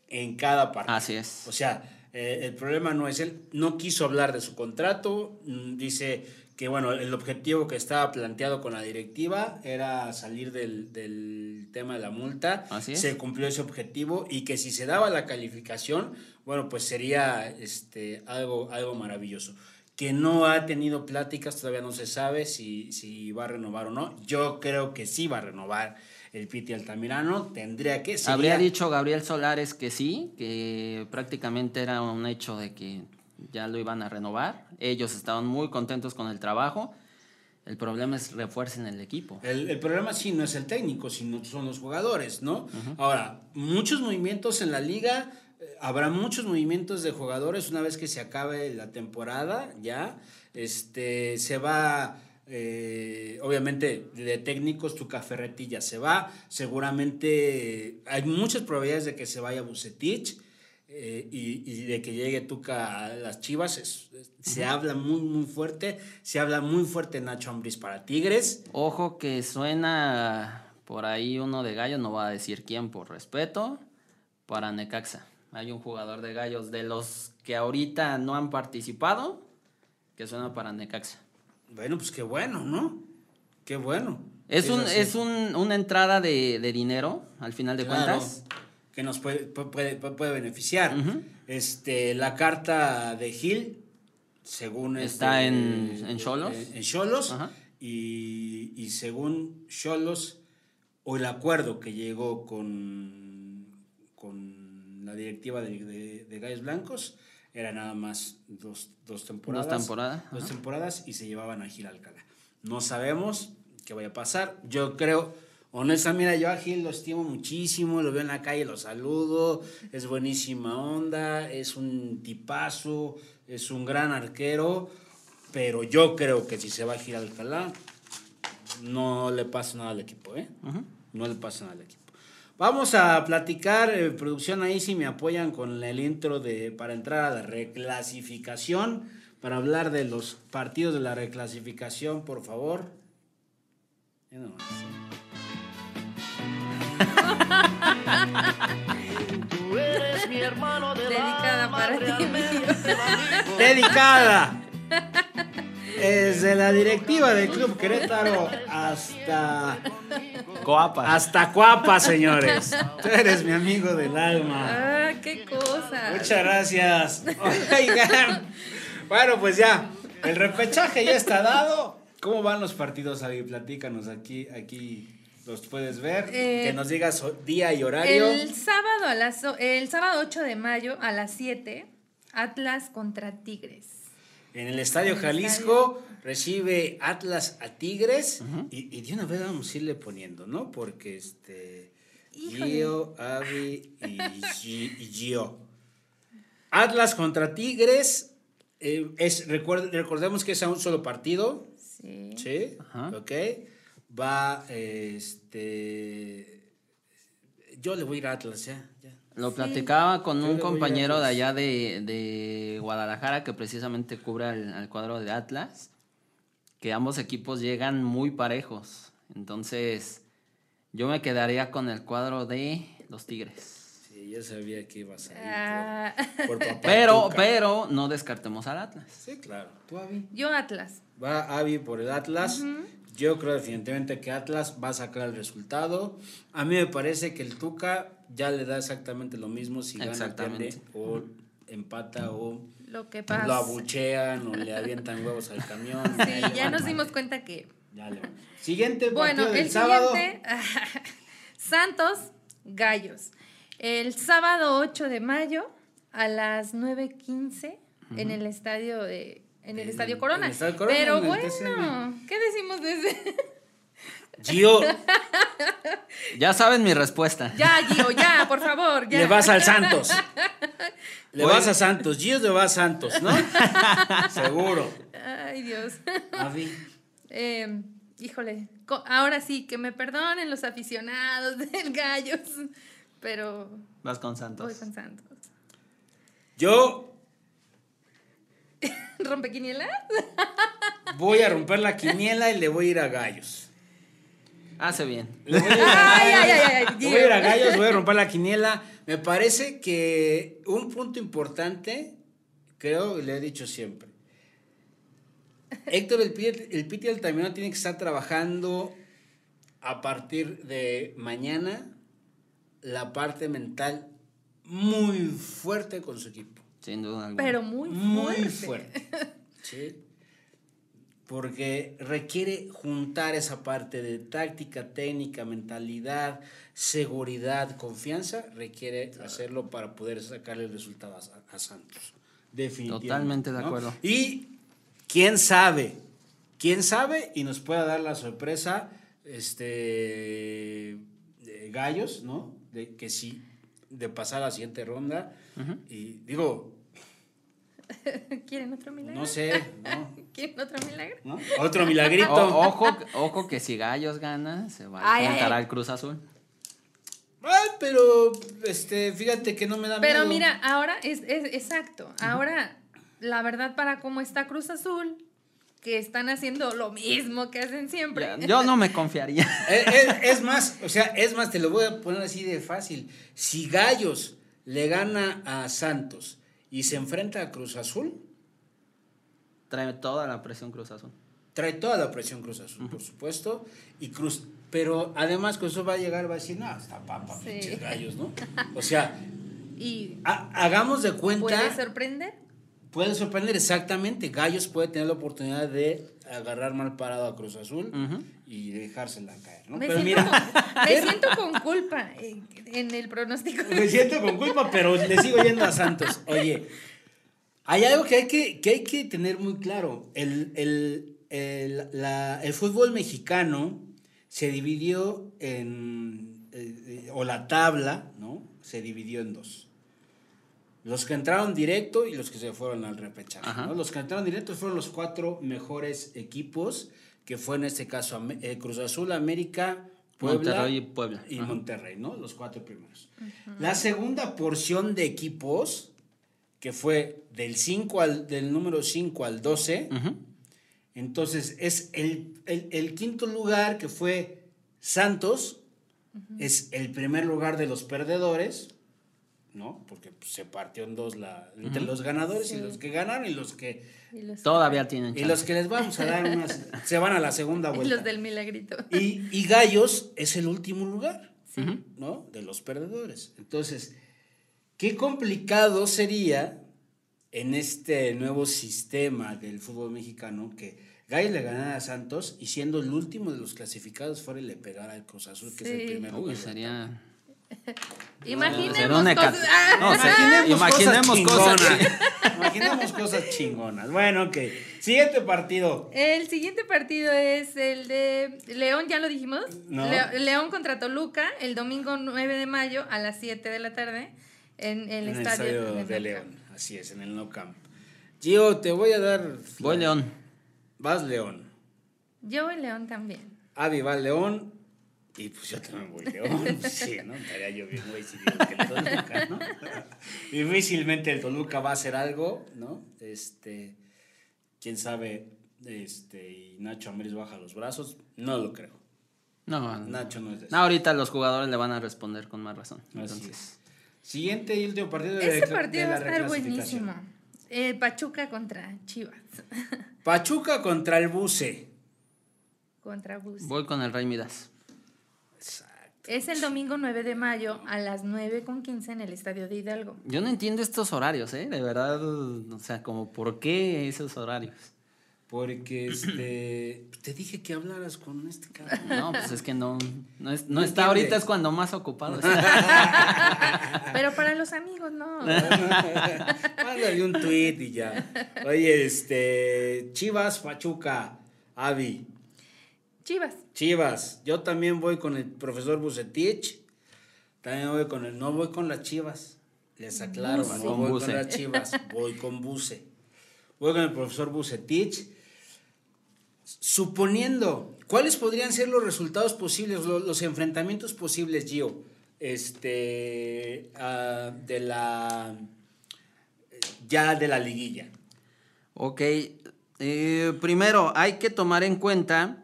en cada partido. Así es. O sea, el problema no es él. No quiso hablar de su contrato. Mm, dice que bueno, el objetivo que estaba planteado con la directiva era salir del, tema de la multa. Se cumplió ese objetivo y que si se daba la calificación, bueno, pues sería este, algo, algo maravilloso. Que no ha tenido pláticas, todavía no se sabe si, si va a renovar o no. Yo creo que sí va a renovar el Piti Altamirano, tendría que... Habría dicho Gabriel Solares que sí, que prácticamente era un hecho de que ya lo iban a renovar. Ellos estaban muy contentos con el trabajo. El problema es refuercen el equipo. El, problema sí no es el técnico, sino son los jugadores, ¿no? Ahora, muchos movimientos en la liga, eh, habrá muchos movimientos de jugadores una vez que se acabe la temporada, ya. Este, se va, eh, obviamente, de técnicos, tu caferretilla se va. Seguramente hay muchas probabilidades de que se vaya Bucetich eh, y, de que llegue Tuca a las Chivas, se habla muy, muy fuerte. Se habla muy fuerte Nacho Ambriz para Tigres. Ojo que suena por ahí uno de Gallos, no va a decir quién por respeto, para Necaxa. Hay un jugador de Gallos de los que ahorita no han participado, que suena para Necaxa. Bueno, pues qué bueno, ¿no? Qué bueno. Es, un, es un, una entrada de, dinero, al final de cuentas que nos puede, puede, puede beneficiar. este, la carta de Gil, según... Está en, en Cholos. En Cholos. Y, y, según Cholos, o el acuerdo que llegó con, con la directiva de, de, Gallos Blancos, era nada más dos, dos temporadas. Dos temporadas. Dos temporadas y se llevaban a Gil Alcalá. No sabemos qué vaya a pasar. Yo creo Honestamente, mira, yo a Gil lo estimo muchísimo, lo veo en la calle, lo saludo, es buenísima onda, es un tipazo, es un gran arquero, pero yo creo que si se va a Gil Alcalá, no le pasa nada al equipo, ¿eh? No le pasa nada al equipo. Vamos a platicar, eh, producción ahí si me apoyan con el intro de para entrar a la reclasificación, para hablar de los partidos de la reclasificación, por favor. Tú eres mi hermano de Dedicada para ti, Dedicada. Desde la directiva del Club Querétaro hasta Coapa. Hasta Coapa, señores. Tú eres mi amigo del alma. Ah, qué cosa. Muchas gracias. Oigan. Bueno, pues ya. El repechaje ya está dado. ¿Cómo van los partidos, Avi? Platícanos aquí, aquí los puedes ver. que eh, nos digas día y horario. El sábado, a las, el sábado 8 de mayo a las 7, Atlas contra Tigres. En el Estadio Jalisco recibe Atlas a Tigres y, y, de una vez vamos a irle poniendo, ¿no? Porque este... Gio, Avi y, Gio. Atlas contra Tigres. Eh, es, recordemos que es a un solo partido. Sí. Sí. Ok va, este, yo le voy a ir a Atlas, ya, ya. Lo platicaba con un compañero de allá de, de, Guadalajara que precisamente cubre al, cuadro de Atlas, que ambos equipos llegan muy parejos. Entonces, yo me quedaría con el cuadro de los Tigres. Sí, yo sabía que ibas a ir ah. [laughs] Pero, pero no descartemos al Atlas. Sí, claro. ¿Tú, Avi? Yo Atlas. Va Avi por el Atlas. Yo creo definitivamente que Atlas va a sacar el resultado. A mí me parece que el Tuca ya le da exactamente lo mismo si gana o empata o lo, que lo abuchean o le avientan huevos al camión. Sí, ya, nos dimos cuenta que... Siguiente bueno, el sábado. [laughs] Santos Gallos. El sábado 8 de mayo a las 9.15 en el estadio de en el, Estadio Corona. Pero bueno, ¿qué decimos de ese? Gio. [laughs] ya saben mi respuesta. Ya, Gio, ya, por favor. Ya. Le vas al Santos. [laughs] Le vas a Santos. Gio le va a Santos, ¿no? [laughs] Seguro. Ay, Dios. Eh, híjole, ahora sí, que me perdonen los aficionados del Gallos, pero... Vas con Santos. Voy con Santos. Yo [laughs] ¿Rompe quiniela? Voy a romper la quiniela y le voy a ir a gallos. Hace bien. voy a ir a gallos, voy a romper la [laughs] quiniela. Me parece que un punto importante, creo, le he dicho siempre. Héctor el Piti, el Piti tiene que estar trabajando a partir de mañana la parte mental muy fuerte con su equipo. Sin duda Pero muy fuerte. Muy fuerte. [laughs] sí. Porque requiere juntar esa parte de táctica, técnica, mentalidad, seguridad, confianza. Requiere hacerlo para poder sacarle el resultado a, Santos. Definitivamente. Totalmente de acuerdo. Y quién sabe, quién sabe y nos pueda dar la sorpresa, este, de Gallos, ¿no? De que sí, de pasar a la siguiente ronda y digo... [laughs] ¿Quieren otro milagro? No sé, ¿no? [laughs] ¿Quieren otro milagro? Otro milagrito. ojo, ojo que si Gallos gana, se va a enfrentar al Cruz Azul. Ay, pero este, fíjate que no me da Pero mira, ahora es, es exacto. Ahora, la verdad, para cómo está Cruz Azul, que están haciendo lo mismo que hacen siempre. yo no me confiaría. [laughs] es, más, o sea, es más, te lo voy a poner así de fácil. Si Gallos le gana a Santos y se enfrenta a Cruz Azul. Trae toda la presión Cruz Azul. Trae toda la presión Cruz Azul, por supuesto. Y Cruz, pero además Cruz Azul va a llegar, va a decir, no, está papa, pinches [laughs] gallos, ¿no? O sea, y hagamos de cuenta. ¿Puede sorprender? Puede sorprender, exactamente. Gallos puede tener la oportunidad de agarrar mal parado a Cruz Azul y dejársela caer, ¿no? Me, pero siento, mira, con, me siento con culpa en, el pronóstico. Me siento con culpa, pero le sigo yendo a Santos. Oye, hay algo que hay que, que, hay que tener muy claro. El, el, el, la, el fútbol mexicano se dividió en, eh, o la tabla, ¿no? Se dividió en dos. Los que entraron directo y los que se fueron al repechaje. ¿no? Los que entraron directo fueron los cuatro mejores equipos, que fue en este caso eh, Cruz Azul, América, Puebla, Monterrey y Puebla. Y Monterrey, ¿no? Los cuatro primeros. La segunda porción de equipos, que fue del, 5 al, del número 5 al 12, entonces es el, el, quinto lugar que fue Santos, es el primer lugar de los perdedores, ¿no? Porque pues, se partió en dos la, entre los ganadores y los que ganaron y los que todavía tienen y los que les vamos a dar unas [laughs] se van a la segunda vuelta. Y los del milagrito. Y, y Gallos es el último lugar, ¿no? De los perdedores. Entonces, qué complicado sería en este nuevo sistema del fútbol mexicano que Gallos le ganara a Santos y siendo el último de los clasificados fuera y le pegara al Cruz Azul, que es el primero. Uy, sería [laughs] [laughs] Imaginemos, cosas, ah, imaginemos, cosas, imaginemos cosas chingonas. Bueno, ok. Siguiente partido. El siguiente partido es el de León, ya lo dijimos. León contra Toluca, el domingo 9 de mayo a las 7 de la tarde en, el, estadio, de León. Así es, en el No Camp. Gio, te voy a dar. Voy León. Vas León. Yo voy León también. Avi va León. Y pues yo también voy León. sí, ¿no? Estaría yo bien, güey, si digo que el Toluca, ¿no? [laughs] Difícilmente el Toluca va a hacer algo, ¿no? Este, quién sabe, este, y Nacho Amériz baja los brazos, no lo creo. No, Nacho no es eso. No, ahorita los jugadores le van a responder con más razón. Entonces. Siguiente y último partido de Ese partido va a estar buenísimo. Eh, Pachuca contra Chivas. Pachuca contra el Buce. Contra Buce. Voy con el Rey Midas. Es el domingo 9 de mayo a las 9 con 15 en el Estadio de Hidalgo. Yo no entiendo estos horarios, ¿eh? De verdad, o sea, como por qué esos horarios. Porque este te dije que hablaras con este cabrón. No, pues es que no, no, no, está ahorita, es cuando más ocupado está. [laughs] Pero para los amigos, no. [laughs] Mándale un tweet y ya. Oye, este, Chivas Pachuca, Avi. Chivas. Chivas. Yo también voy con el profesor Bucetich. También voy con el. No voy con las Chivas. Les aclaro, no voy con las Chivas. Voy con Buce. Voy con el profesor Bucetich. Suponiendo, ¿cuáles podrían ser los resultados posibles, los, enfrentamientos posibles, Gio? Este. Ah, de la. Ya de la liguilla. Ok. Eh, primero, hay que tomar en cuenta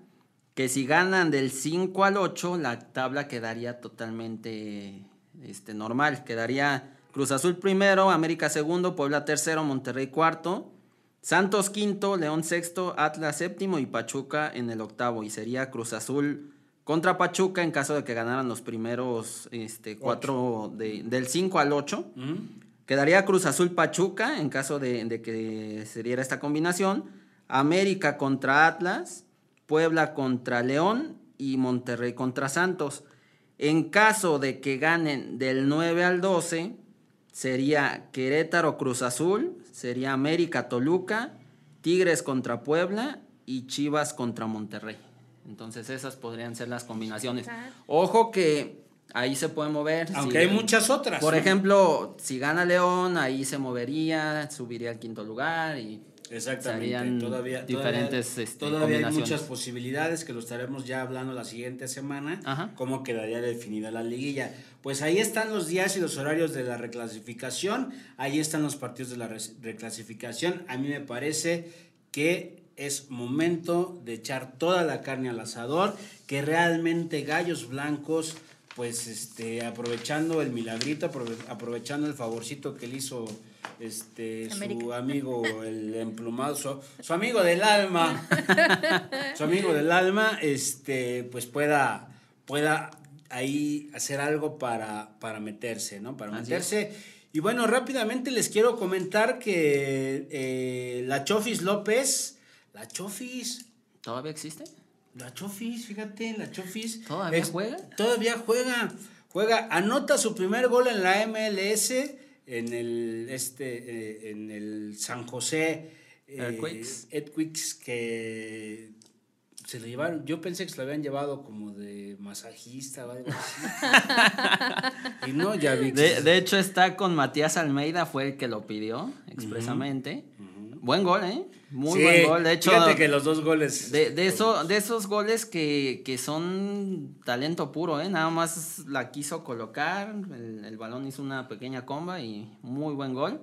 que si ganan del 5 al 8, la tabla quedaría totalmente este, normal. Quedaría Cruz Azul primero, América segundo, Puebla tercero, Monterrey cuarto, Santos quinto, León sexto, Atlas séptimo y Pachuca en el octavo. Y sería Cruz Azul contra Pachuca en caso de que ganaran los primeros este, cuatro del 5 al 8. Quedaría Cruz Azul Pachuca en caso de, de que se diera esta combinación. América contra Atlas. Puebla contra León y Monterrey contra Santos. En caso de que ganen del 9 al 12, sería Querétaro Cruz Azul, sería América Toluca, Tigres contra Puebla y Chivas contra Monterrey. Entonces esas podrían ser las combinaciones. Ojo que ahí se puede mover. Aunque hay muchas otras. Por ejemplo, si gana León, ahí se movería, subiría al quinto lugar y Exactamente. Todavía, diferentes este, todavía, hay muchas posibilidades que lo estaremos ya hablando la siguiente semana. Cómo quedaría definida la liguilla. Pues ahí están los días y los horarios de la reclasificación. Ahí están los partidos de la reclasificación. A mí me parece que es momento de echar toda la carne al asador, que realmente Gallos Blancos, pues este, aprovechando el milagrito, aprovechando el favorcito que le hizo este, su amigo, [laughs] el emplumado, su, amigo del alma, [laughs] su amigo del alma, este, pues pueda, pueda ahí hacer algo para, para meterse, ¿no? Para meterse. Y bueno, rápidamente les quiero comentar que eh, la Chofis López, la Chofis. ¿Todavía existe? La Chofis, fíjate, la Chofis. ¿Todavía juega? Todavía juega. Juega, anota su primer gol en la MLS en el, este, eh, en el San José eh, Edquix, que se lo llevaron, yo pensé que se lo habían llevado como de masajista o algo así. [laughs] y no, ya vi de, de, hecho está con Matías Almeida, fue el que lo pidió expresamente. Buen gol, ¿eh? Muy buen gol. De hecho, fíjate que los dos goles. De, de, eso, de esos goles que, que, son talento puro, ¿eh? Nada más la quiso colocar, el, el, balón hizo una pequeña comba y muy buen gol.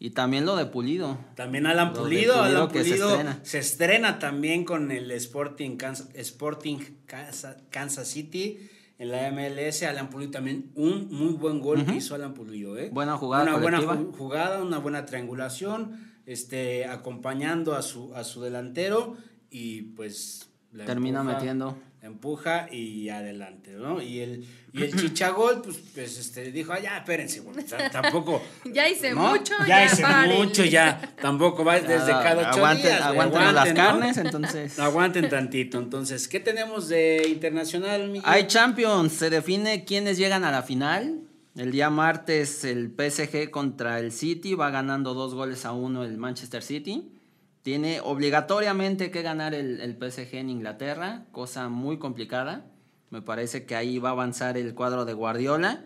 Y también lo de Pulido. También Alan Pulido, Alan Pulido se, estrena. también con el Sporting, Kansas, Sporting Kansas, City en la MLS. Alan Pulido también un muy buen gol que hizo Alan Pulido, ¿eh? Buena jugada. Una buena jugada, una buena triangulación este, acompañando a su, a su delantero y pues... Termina metiendo. Empuja y adelante, ¿no? Y el, y el Chichagol, pues, pues este, dijo, ah, ya, espérense, [laughs] tampoco... ya hice mucho, ya, hice mucho, ya, tampoco va desde cada ocho aguanten, días. Aguanten, las carnes, entonces... [laughs] Aguanten tantito, entonces, ¿qué tenemos de internacional, Miguel? Hay Champions, se define quiénes llegan a la final. El día martes el PSG contra el City va ganando dos goles a uno el Manchester City. Tiene obligatoriamente que ganar el, el, PSG en Inglaterra, cosa muy complicada. Me parece que ahí va a avanzar el cuadro de Guardiola.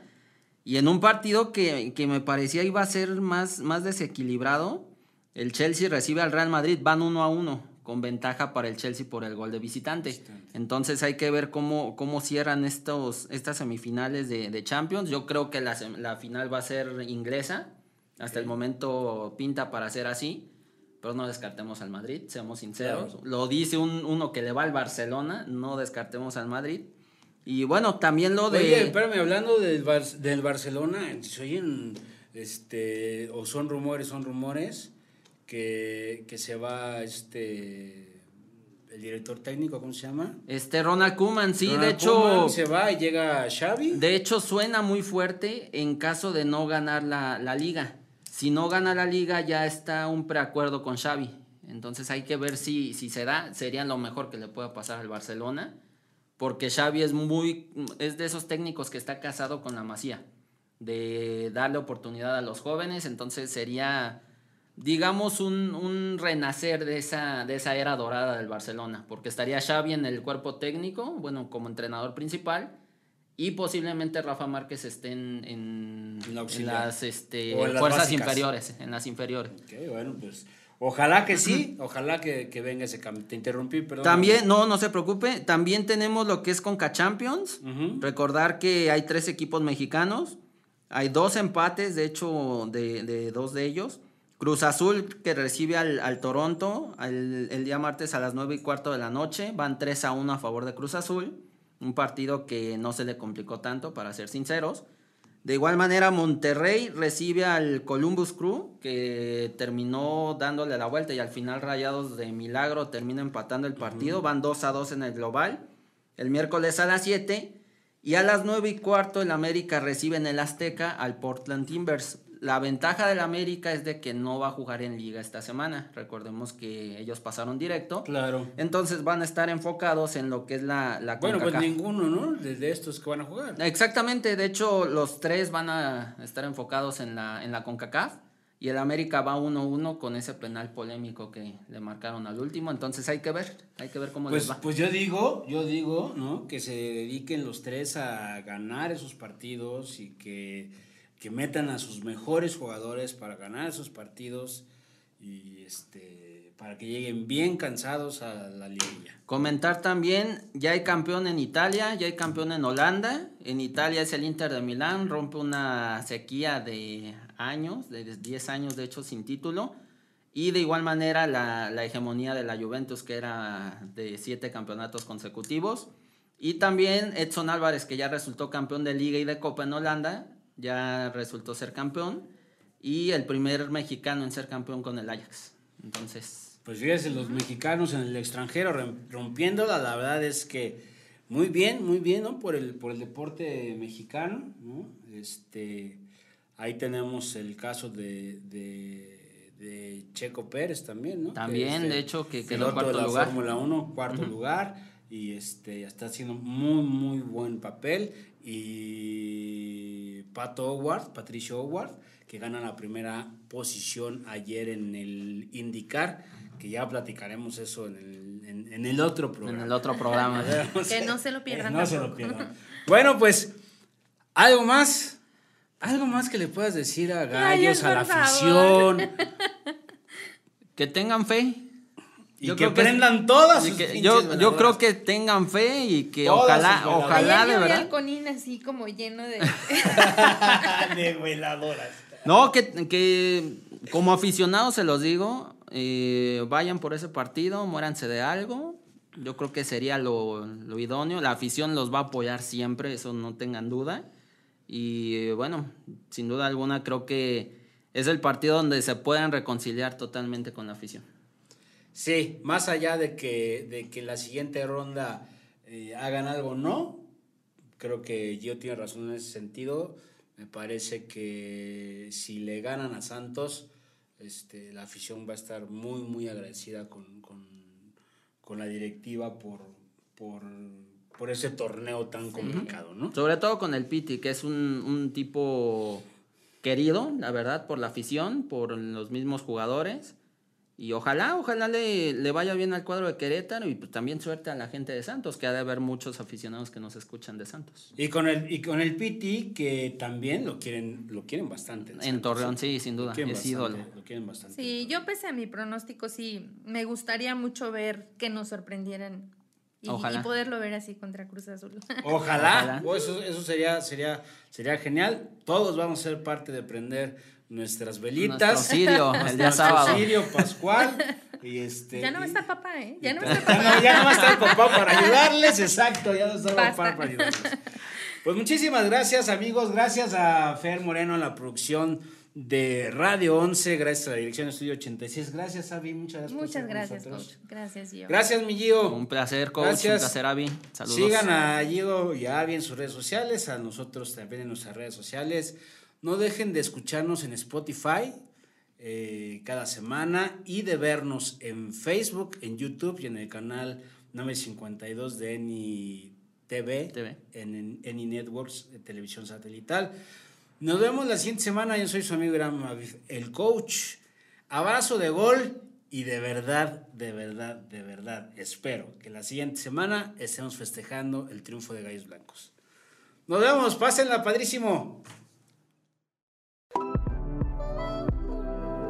Y en un partido que, que me parecía iba a ser más, más desequilibrado, el Chelsea recibe al Real Madrid, van uno a uno con ventaja para el Chelsea por el gol de visitante. Entonces hay que ver cómo, cómo cierran estos, estas semifinales de, Champions. Yo creo que la, la, final va a ser inglesa. Hasta el momento pinta para ser así. Pero no descartemos al Madrid, seamos sinceros. Lo dice un, uno que le va al Barcelona, no descartemos al Madrid. Y bueno, también lo de... Oye, espérame, hablando del, del Barcelona, oyen, este, o son rumores, son rumores que, que se va este el director técnico, ¿cómo se llama? Este Ronald Koeman, sí, de hecho. se va y llega Xavi. De hecho, suena muy fuerte en caso de no ganar la, la, liga. Si no gana la liga, ya está un preacuerdo con Xavi. Entonces hay que ver si, si se da. Sería lo mejor que le pueda pasar al Barcelona. Porque Xavi es muy. es de esos técnicos que está casado con la masía. De darle oportunidad a los jóvenes. Entonces sería digamos, un, un, renacer de esa, de esa era dorada del Barcelona, porque estaría Xavi en el cuerpo técnico, bueno, como entrenador principal, y posiblemente Rafa Márquez esté en, en, las, este, fuerzas inferiores, en las inferiores. Ok, bueno, pues... Ojalá que sí, ojalá que, que, venga ese cambio. Te interrumpí, perdón. También, no, no se preocupe. También tenemos lo que es Conca Champions. Recordar que hay tres equipos mexicanos. Hay dos empates, de hecho, de, de dos de ellos. Cruz Azul que recibe al, Toronto el día martes a las 9 y cuarto de la noche. Van 3 a 1 a favor de Cruz Azul. Un partido que no se le complicó tanto, para ser sinceros. De igual manera, Monterrey recibe al Columbus Crew, que terminó dándole la vuelta y al final Rayados de Milagro termina empatando el partido. Van 2 a 2 en el global. El miércoles a las 7. Y a las 9 y cuarto el América recibe en el Azteca al Portland Timbers. La ventaja del América es de que no va a jugar en liga esta semana. Recordemos que ellos pasaron directo. Claro. Entonces van a estar enfocados en lo que es la, la Bueno, pues ninguno, ¿no? De estos que van a jugar. Exactamente. De hecho, los tres van a estar enfocados en la, en la CONCACAF. Y el América va 1-1 con ese penal polémico que le marcaron al último. Entonces hay que ver, hay que ver cómo pues, les va. Pues yo digo, yo digo, ¿no? Que se dediquen los tres a ganar esos partidos y que que metan a sus mejores jugadores para ganar esos partidos y este para que lleguen bien cansados a la liguilla. Comentar también, ya hay campeón en Italia, ya hay campeón en Holanda. En Italia es el Inter de Milán, rompe una sequía de años, de 10 años de hecho sin título. Y de igual manera la, la hegemonía de la Juventus, que era de 7 campeonatos consecutivos. Y también Edson Álvarez, que ya resultó campeón de liga y de copa en Holanda, ya resultó ser campeón y el primer mexicano en ser campeón con el Ajax. Entonces. Pues fíjense, los mexicanos en el extranjero rompiéndola, la verdad es que muy bien, muy bien, ¿no? Por el, por el deporte mexicano, ¿no? Este, ahí tenemos el caso de, de, Checo Pérez también, ¿no? También, de hecho, que quedó cuarto de la lugar. Fórmula 1, cuarto lugar, y este, está haciendo muy, muy buen papel. Y Pato Howard, Patricio Howard, que gana la primera posición ayer en el IndyCar, que ya platicaremos eso en el, en, el otro programa. En el otro programa. [laughs] que no se lo pierdan. No se lo pierdan. Bueno, pues, algo más. Algo más que le puedas decir a Gallos, a la afición. [laughs] que tengan fe. Y que prendan todas sus Yo, yo creo que tengan fe y que ojalá, ojalá de verdad. Conín así como lleno de... [laughs] de veladoras. No, que, que como aficionados se los digo, eh, vayan por ese partido, muéranse de algo. Yo creo que sería lo, lo, idóneo. La afición los va a apoyar siempre, eso no tengan duda. Y eh, bueno, sin duda alguna creo que es el partido donde se puedan reconciliar totalmente con la afición. Sí, más allá de que, de que la siguiente ronda eh, hagan algo no, creo que yo tiene razón en ese sentido. Me parece que si le ganan a Santos, este, la afición va a estar muy, muy agradecida con, la directiva por, por, ese torneo tan complicado, ¿no? Sobre todo con el Piti, que es un, un tipo querido, la verdad, por la afición, por los mismos jugadores Y ojalá, ojalá le, le, vaya bien al cuadro de Querétaro y pues también suerte a la gente de Santos, que ha de haber muchos aficionados que nos escuchan de Santos. Y con el, y con el Piti, que también lo quieren, lo quieren bastante. En, Torreón, sí, sin duda. es ídolo. Lo quieren bastante. Sí, yo pese a mi pronóstico, sí, me gustaría mucho ver que nos sorprendieran y, y, poderlo ver así contra Cruz Azul. [laughs] Ojalá. Oh, eso, eso sería, sería, sería genial. Todos vamos a ser parte de prender nuestras velitas. Sirio, el día sábado. Sirio Pascual. [laughs] Y este, ya no va a estar papá, ¿eh? Ya no va a estar papá. Ya no, va a estar papá para ayudarles, exacto, ya no está papá para ayudarles. Pues muchísimas gracias, amigos. Gracias a Fer Moreno en la producción de Radio 11, gracias a la dirección de Estudio 86. Gracias, Avi, muchas gracias. Muchas gracias, coach. Gracias, Gio. Gracias, mi Gio. Un placer, coach. Gracias. Un placer, Avi. Saludos. Sigan a Gio y a Avi en sus redes sociales, a nosotros también en nuestras redes sociales. No dejen de escucharnos en Spotify eh, cada semana y de vernos en Facebook, en YouTube y en el canal 952 de Eni TV, en Eni Networks, de televisión satelital. Nos vemos la siguiente semana. Yo soy su amigo el coach. Abrazo de gol y de verdad, de verdad, de verdad, espero que la siguiente semana estemos festejando el triunfo de Gallos Blancos. Nos vemos, pásenla, padrísimo.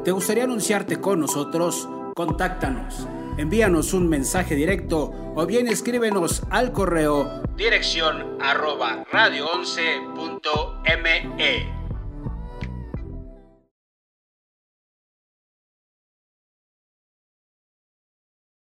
¿Te gustaría anunciarte con nosotros? Contáctanos. Envíanos un mensaje directo o bien escríbenos al correo dirección arroba radio11.me.